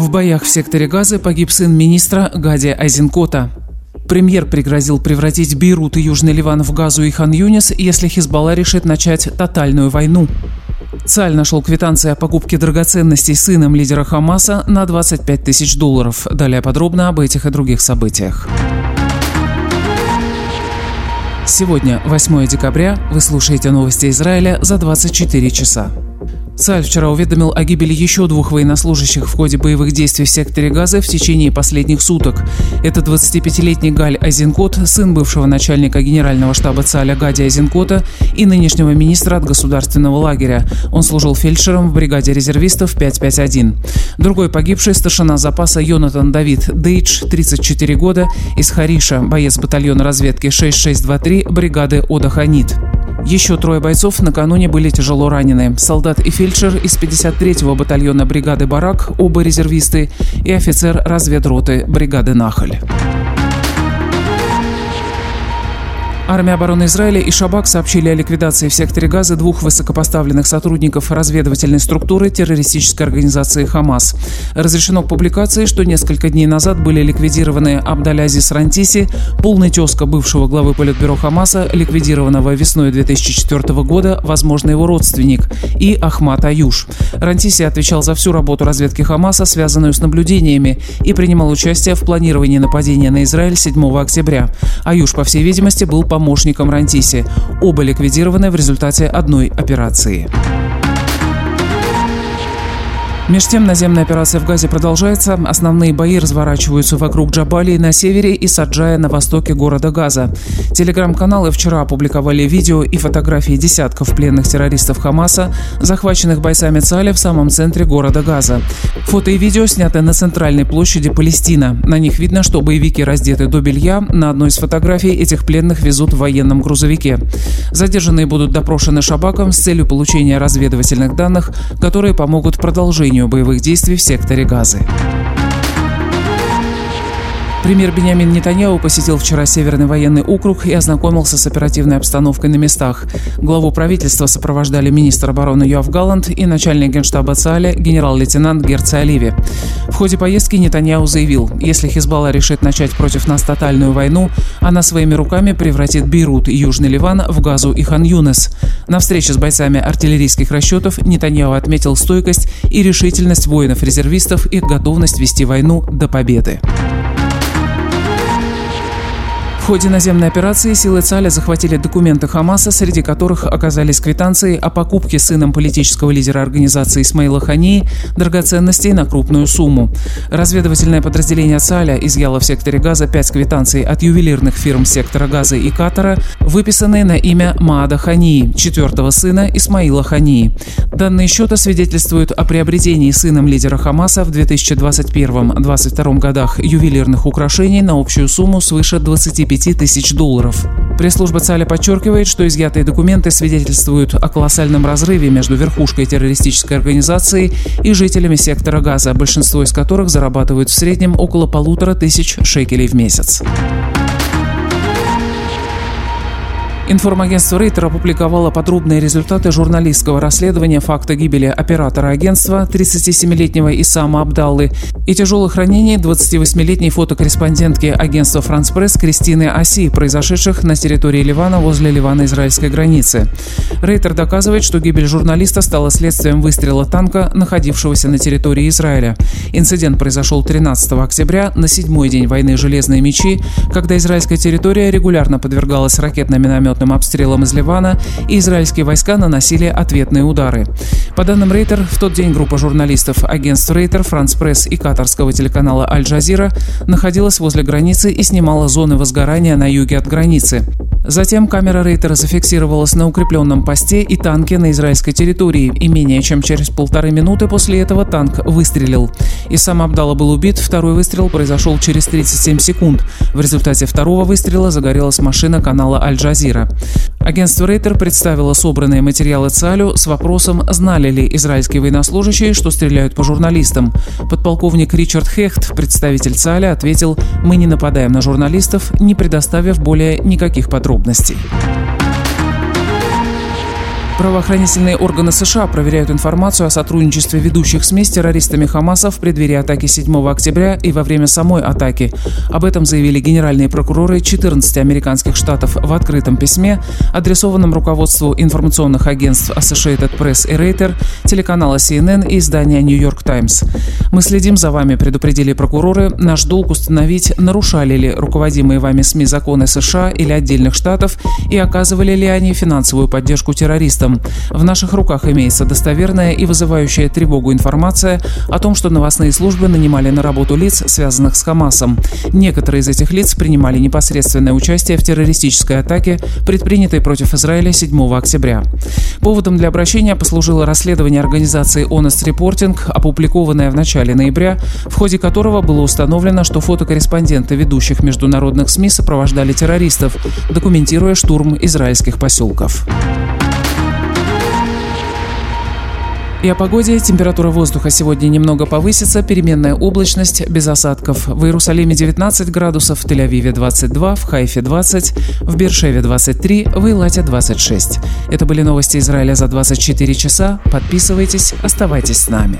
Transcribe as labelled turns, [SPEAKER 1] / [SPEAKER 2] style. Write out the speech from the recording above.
[SPEAKER 1] В боях в секторе Газы погиб сын министра Гади Айзенкота. Премьер пригрозил превратить Бейрут и Южный Ливан в Газу и Хан-Юнис, если Хизбалла решит начать тотальную войну. Цаль нашел квитанции о покупке драгоценностей сыном лидера Хамаса на 25 тысяч долларов. Далее подробно об этих и других событиях. Сегодня, 8 декабря, вы слушаете новости Израиля за 24 часа. Цаль вчера уведомил о гибели еще двух военнослужащих в ходе боевых действий в секторе Газа в течение последних суток. Это 25-летний Галь Айзенкот, сын бывшего начальника генерального штаба ЦАля Гади Айзенкота и нынешнего министра от государственного лагеря. Он служил фельдшером в бригаде резервистов 551. Другой погибший – старшина запаса Йонатан Давид Дейдж, 34 года, из Хариша, боец батальона разведки 6623 бригады Ода Ханит. Еще трое бойцов накануне были тяжело ранены. Солдат и фельдшер из 53-го батальона бригады «Барак», оба резервисты, и офицер разведроты бригады «Нахаль». Армия обороны Израиля и Шабак сообщили о ликвидации в секторе Газа двух высокопоставленных сотрудников разведывательной структуры террористической организации «Хамас». Разрешено к публикации, что несколько дней назад были ликвидированы Абдалязис Рантиси, полный тезка бывшего главы Политбюро Хамаса, ликвидированного весной 2004 года, возможно, его родственник, и Ахмат Аюш. Рантиси отвечал за всю работу разведки Хамаса, связанную с наблюдениями, и принимал участие в планировании нападения на Израиль 7 октября. Аюш, по всей видимости, был помощником помощником Рантиси. Оба ликвидированы в результате одной операции. Меж тем, наземная операция в Газе продолжается. Основные бои разворачиваются вокруг Джабалии на севере и Саджая на востоке города Газа. Телеграм-каналы вчера опубликовали видео и фотографии десятков пленных террористов Хамаса, захваченных бойцами ЦАЛя в самом центре города Газа. Фото и видео сняты на центральной площади Палестина. На них видно, что боевики раздеты до белья. На одной из фотографий этих пленных везут в военном грузовике. Задержанные будут допрошены Шабаком с целью получения разведывательных данных, которые помогут продолжению боевых действий в секторе Газы. Премьер Бениамин Нетаньяу посетил вчера Северный военный округ и ознакомился с оперативной обстановкой на местах. Главу правительства сопровождали министр обороны Юав Галланд и начальник генштаба ЦАЛя генерал-лейтенант Герци Оливи. В ходе поездки Нетаньяу заявил, если Хизбалла решит начать против нас тотальную войну, она своими руками превратит Бейрут и Южный Ливан в Газу и Хан-Юнес. На встрече с бойцами артиллерийских расчетов Нетаньяу отметил стойкость и решительность воинов-резервистов и готовность вести войну до победы ходе наземной операции силы ЦАЛя захватили документы Хамаса, среди которых оказались квитанции о покупке сыном политического лидера организации Исмаила Хании драгоценностей на крупную сумму. Разведывательное подразделение ЦАЛя изъяло в секторе Газа пять квитанций от ювелирных фирм сектора Газа и Катара, выписанные на имя Маада Хании, четвертого сына Исмаила Хании. Данные счета свидетельствуют о приобретении сыном лидера Хамаса в 2021-2022 годах ювелирных украшений на общую сумму свыше 25 10 тысяч долларов. Пресс-служба ЦАЛя подчеркивает, что изъятые документы свидетельствуют о колоссальном разрыве между верхушкой террористической организации и жителями сектора газа, большинство из которых зарабатывают в среднем около полутора тысяч шекелей в месяц. Информагентство Рейтер опубликовало подробные результаты журналистского расследования факта гибели оператора агентства 37-летнего Исама Абдаллы и тяжелых ранений 28-летней фотокорреспондентки агентства «Франс Пресс» Кристины Оси, произошедших на территории Ливана возле ливано-израильской границы. Рейтер доказывает, что гибель журналиста стала следствием выстрела танка, находившегося на территории Израиля. Инцидент произошел 13 октября, на седьмой день войны «Железные мечи», когда израильская территория регулярно подвергалась ракетно-минометным минометным обстрелом из Ливана, и израильские войска наносили ответные удары. По данным Рейтер, в тот день группа журналистов агентств Рейтер, Франс Пресс и катарского телеканала Аль-Джазира находилась возле границы и снимала зоны возгорания на юге от границы. Затем камера Рейтера зафиксировалась на укрепленном посте и танке на израильской территории, и менее чем через полторы минуты после этого танк выстрелил. И сам Абдалла был убит, второй выстрел произошел через 37 секунд. В результате второго выстрела загорелась машина канала Аль-Джазира. Агентство Рейтер представило собранные материалы ЦАЛю с вопросом, знали ли израильские военнослужащие, что стреляют по журналистам. Подполковник Ричард Хехт, представитель ЦАЛя, ответил, мы не нападаем на журналистов, не предоставив более никаких подробностей. Правоохранительные органы США проверяют информацию о сотрудничестве ведущих СМИ с террористами Хамаса в преддверии атаки 7 октября и во время самой атаки. Об этом заявили генеральные прокуроры 14 американских штатов в открытом письме, адресованном руководству информационных агентств Associated Press и Reuters, телеканала CNN и издания New York Times. «Мы следим за вами», предупредили прокуроры. «Наш долг установить, нарушали ли руководимые вами СМИ законы США или отдельных штатов и оказывали ли они финансовую поддержку террористам фактам. В наших руках имеется достоверная и вызывающая тревогу информация о том, что новостные службы нанимали на работу лиц, связанных с Хамасом. Некоторые из этих лиц принимали непосредственное участие в террористической атаке, предпринятой против Израиля 7 октября. Поводом для обращения послужило расследование организации Honest Reporting, опубликованное в начале ноября, в ходе которого было установлено, что фотокорреспонденты ведущих международных СМИ сопровождали террористов, документируя штурм израильских поселков. И о погоде. Температура воздуха сегодня немного повысится, переменная облачность, без осадков. В Иерусалиме 19 градусов, в Тель-Авиве 22, в Хайфе 20, в Бершеве 23, в Илате 26. Это были новости Израиля за 24 часа. Подписывайтесь, оставайтесь с нами.